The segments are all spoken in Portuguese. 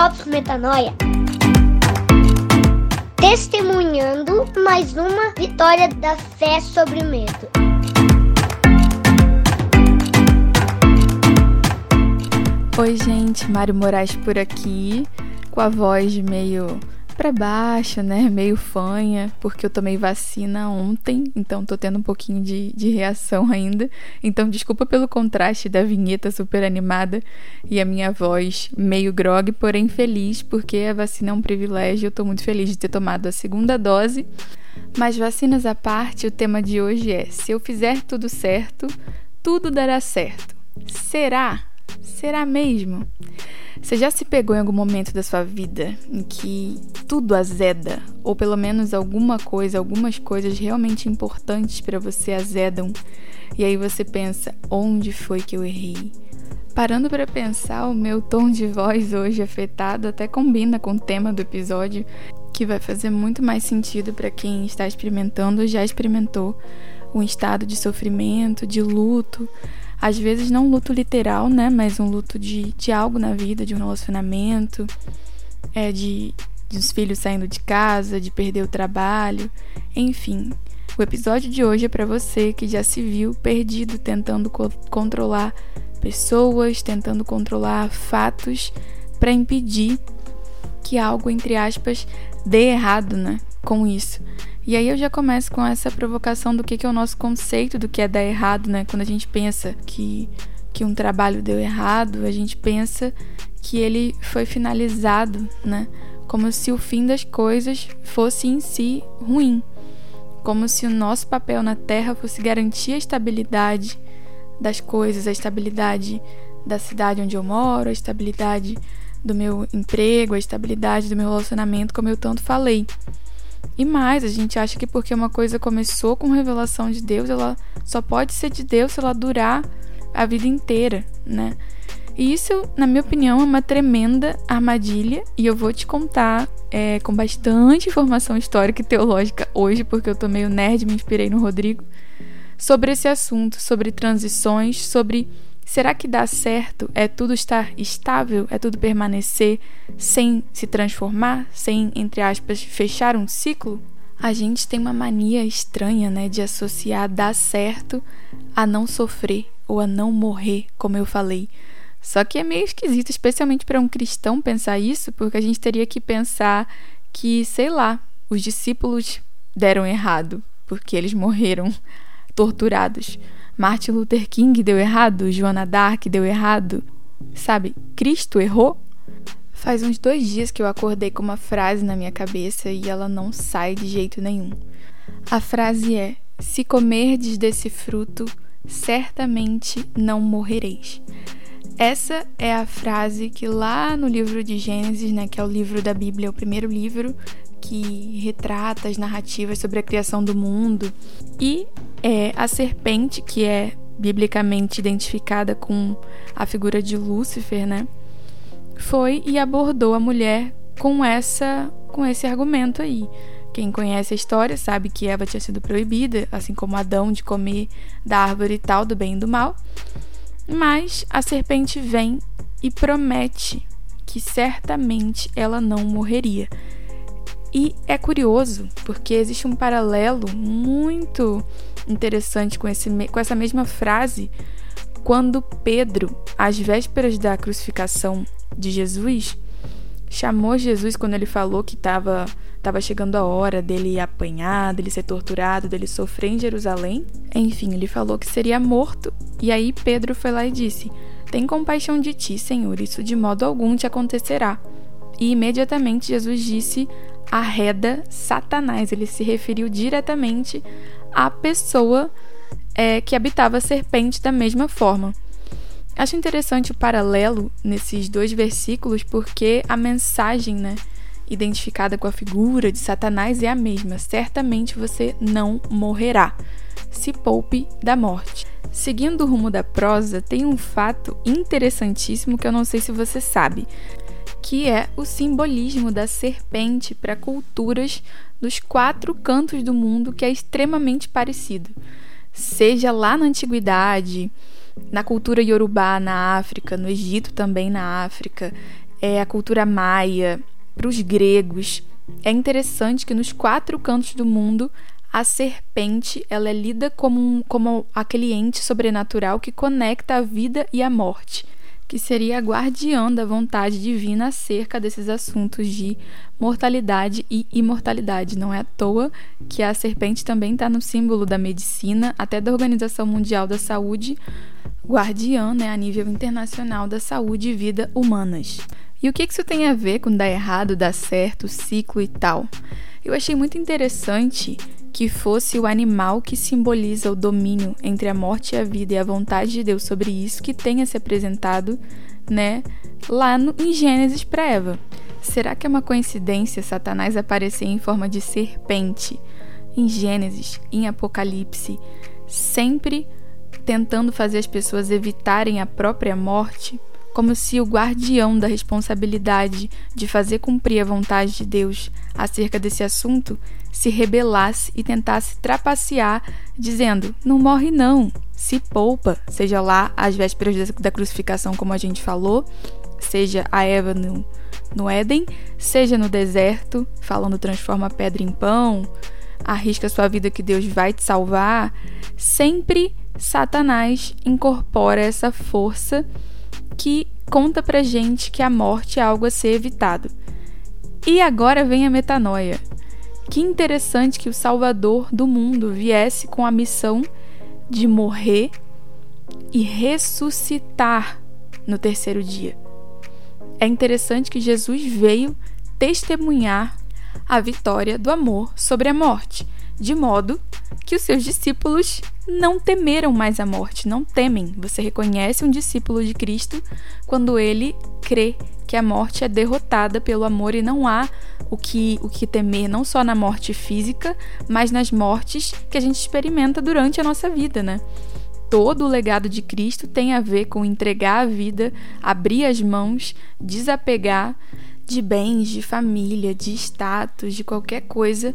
Drops Metanoia. Testemunhando mais uma vitória da fé sobre o medo. Oi, gente, Mário Moraes por aqui, com a voz meio para baixo, né? Meio fanha, porque eu tomei vacina ontem, então tô tendo um pouquinho de, de reação ainda. Então, desculpa pelo contraste da vinheta super animada e a minha voz meio grog, porém feliz, porque a vacina é um privilégio. Eu tô muito feliz de ter tomado a segunda dose. Mas vacinas à parte, o tema de hoje é: se eu fizer tudo certo, tudo dará certo. Será? Será mesmo? Você já se pegou em algum momento da sua vida em que tudo azeda, ou pelo menos alguma coisa, algumas coisas realmente importantes para você azedam, e aí você pensa: onde foi que eu errei? Parando para pensar, o meu tom de voz hoje afetado até combina com o tema do episódio, que vai fazer muito mais sentido para quem está experimentando ou já experimentou um estado de sofrimento, de luto, às vezes não um luto literal, né? Mas um luto de, de algo na vida, de um relacionamento, é, de, de os filhos saindo de casa, de perder o trabalho, enfim. O episódio de hoje é para você que já se viu perdido tentando co controlar pessoas, tentando controlar fatos para impedir que algo, entre aspas, dê errado, né? Com isso. E aí eu já começo com essa provocação do que, que é o nosso conceito do que é dar errado, né? Quando a gente pensa que, que um trabalho deu errado, a gente pensa que ele foi finalizado, né? Como se o fim das coisas fosse em si ruim. Como se o nosso papel na Terra fosse garantir a estabilidade das coisas, a estabilidade da cidade onde eu moro, a estabilidade do meu emprego, a estabilidade do meu relacionamento, como eu tanto falei. E mais, a gente acha que porque uma coisa começou com revelação de Deus, ela só pode ser de Deus se ela durar a vida inteira, né? E isso, na minha opinião, é uma tremenda armadilha e eu vou te contar é, com bastante informação histórica e teológica hoje, porque eu tô meio nerd, me inspirei no Rodrigo, sobre esse assunto, sobre transições, sobre Será que dá certo? É tudo estar estável? É tudo permanecer sem se transformar? Sem, entre aspas, fechar um ciclo? A gente tem uma mania estranha, né, de associar dar certo a não sofrer ou a não morrer, como eu falei. Só que é meio esquisito, especialmente para um cristão pensar isso, porque a gente teria que pensar que, sei lá, os discípulos deram errado, porque eles morreram torturados. Martin Luther King deu errado, Joana Dark deu errado. Sabe, Cristo errou? Faz uns dois dias que eu acordei com uma frase na minha cabeça e ela não sai de jeito nenhum. A frase é: Se comerdes desse fruto, certamente não morrereis. Essa é a frase que lá no livro de Gênesis, né, que é o livro da Bíblia, o primeiro livro que retrata as narrativas sobre a criação do mundo, e é a serpente, que é biblicamente identificada com a figura de Lúcifer, né? Foi e abordou a mulher com essa com esse argumento aí. Quem conhece a história sabe que Eva tinha sido proibida, assim como Adão, de comer da árvore tal do bem e do mal. Mas a serpente vem e promete que certamente ela não morreria. E é curioso, porque existe um paralelo muito interessante com, esse, com essa mesma frase quando Pedro, às vésperas da crucificação de Jesus, chamou Jesus quando ele falou que estava tava chegando a hora dele apanhar, dele ser torturado, dele sofrer em Jerusalém. Enfim, ele falou que seria morto. E aí Pedro foi lá e disse: Tem compaixão de ti, Senhor, isso de modo algum te acontecerá. E imediatamente Jesus disse: Arreda Satanás. Ele se referiu diretamente à pessoa é, que habitava a serpente da mesma forma. Acho interessante o paralelo nesses dois versículos porque a mensagem, né, identificada com a figura de Satanás é a mesma. Certamente você não morrerá. Se poupe da morte. Seguindo o rumo da prosa, tem um fato interessantíssimo que eu não sei se você sabe que é o simbolismo da serpente para culturas dos quatro cantos do mundo, que é extremamente parecido. Seja lá na antiguidade, na cultura iorubá na África, no Egito também na África, é, a cultura maia, para os gregos. É interessante que nos quatro cantos do mundo a serpente ela é lida como, um, como aquele ente sobrenatural que conecta a vida e a morte, que seria a guardiã da vontade divina acerca desses assuntos de mortalidade e imortalidade. Não é à toa que a serpente também está no símbolo da medicina, até da Organização Mundial da Saúde, guardiã né, a nível internacional da saúde e vida humanas. E o que isso tem a ver com dar errado, dar certo, ciclo e tal? Eu achei muito interessante que fosse o animal que simboliza o domínio entre a morte e a vida e a vontade de Deus sobre isso que tenha se apresentado, né, lá no, em Gênesis para Eva. Será que é uma coincidência Satanás aparecer em forma de serpente em Gênesis, em Apocalipse, sempre tentando fazer as pessoas evitarem a própria morte? Como se o guardião da responsabilidade de fazer cumprir a vontade de Deus acerca desse assunto se rebelasse e tentasse trapacear, dizendo: não morre não, se poupa, seja lá às vésperas da crucificação, como a gente falou, seja a Eva no, no Éden, seja no deserto, falando transforma a pedra em pão, arrisca sua vida que Deus vai te salvar, sempre Satanás incorpora essa força que conta pra gente que a morte é algo a ser evitado. E agora vem a metanoia. Que interessante que o Salvador do mundo viesse com a missão de morrer e ressuscitar no terceiro dia. É interessante que Jesus veio testemunhar a vitória do amor sobre a morte, de modo que os seus discípulos não temeram mais a morte, não temem. Você reconhece um discípulo de Cristo quando ele crê que a morte é derrotada pelo amor e não há o que, o que temer, não só na morte física, mas nas mortes que a gente experimenta durante a nossa vida, né? Todo o legado de Cristo tem a ver com entregar a vida, abrir as mãos, desapegar de bens, de família, de status, de qualquer coisa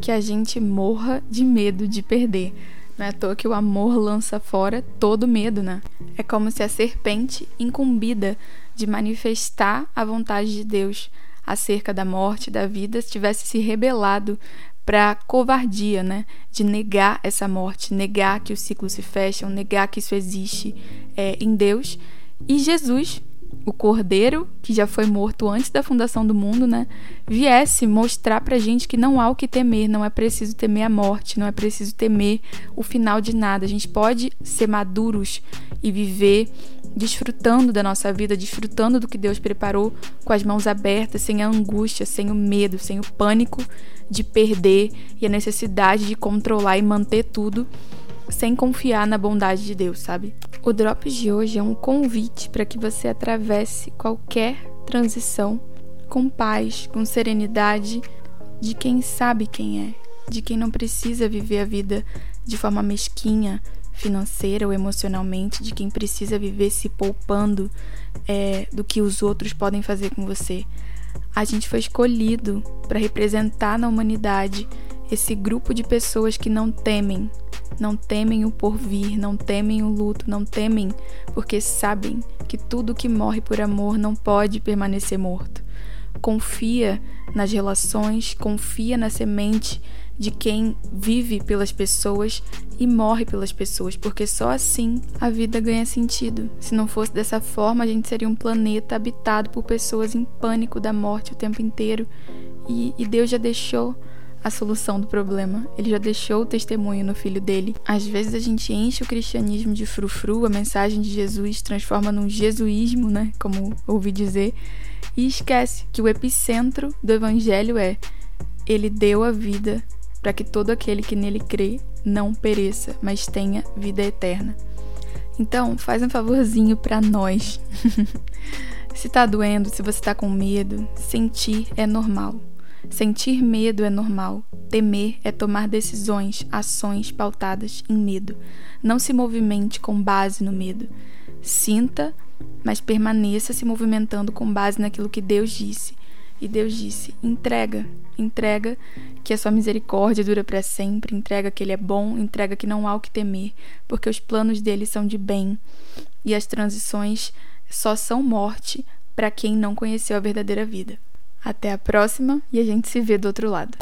que a gente morra de medo de perder. Não é à toa que o amor lança fora todo medo, né? É como se a serpente, incumbida de manifestar a vontade de Deus acerca da morte, da vida, tivesse se rebelado para covardia, né? De negar essa morte, negar que os ciclos se fecham, negar que isso existe é, em Deus. E Jesus o cordeiro, que já foi morto antes da fundação do mundo, né, viesse mostrar pra gente que não há o que temer, não é preciso temer a morte, não é preciso temer o final de nada. A gente pode ser maduros e viver desfrutando da nossa vida, desfrutando do que Deus preparou com as mãos abertas, sem a angústia, sem o medo, sem o pânico de perder e a necessidade de controlar e manter tudo sem confiar na bondade de Deus, sabe? O Drops de hoje é um convite para que você atravesse qualquer transição com paz, com serenidade, de quem sabe quem é, de quem não precisa viver a vida de forma mesquinha, financeira ou emocionalmente, de quem precisa viver se poupando é, do que os outros podem fazer com você. A gente foi escolhido para representar na humanidade esse grupo de pessoas que não temem, não temem o porvir, não temem o luto, não temem porque sabem que tudo que morre por amor não pode permanecer morto. Confia nas relações, confia na semente de quem vive pelas pessoas e morre pelas pessoas, porque só assim a vida ganha sentido. Se não fosse dessa forma, a gente seria um planeta habitado por pessoas em pânico da morte o tempo inteiro. E, e Deus já deixou a solução do problema. Ele já deixou o testemunho no filho dele. Às vezes a gente enche o cristianismo de frufru, a mensagem de Jesus transforma num jesuísmo, né? Como ouvi dizer, e esquece que o epicentro do evangelho é ele deu a vida para que todo aquele que nele crê não pereça, mas tenha vida eterna. Então, faz um favorzinho para nós. se tá doendo, se você tá com medo, sentir é normal. Sentir medo é normal. Temer é tomar decisões, ações pautadas em medo. Não se movimente com base no medo. Sinta, mas permaneça se movimentando com base naquilo que Deus disse. E Deus disse: entrega, entrega que a sua misericórdia dura para sempre, entrega que Ele é bom, entrega que não há o que temer, porque os planos dele são de bem e as transições só são morte para quem não conheceu a verdadeira vida. Até a próxima e a gente se vê do outro lado.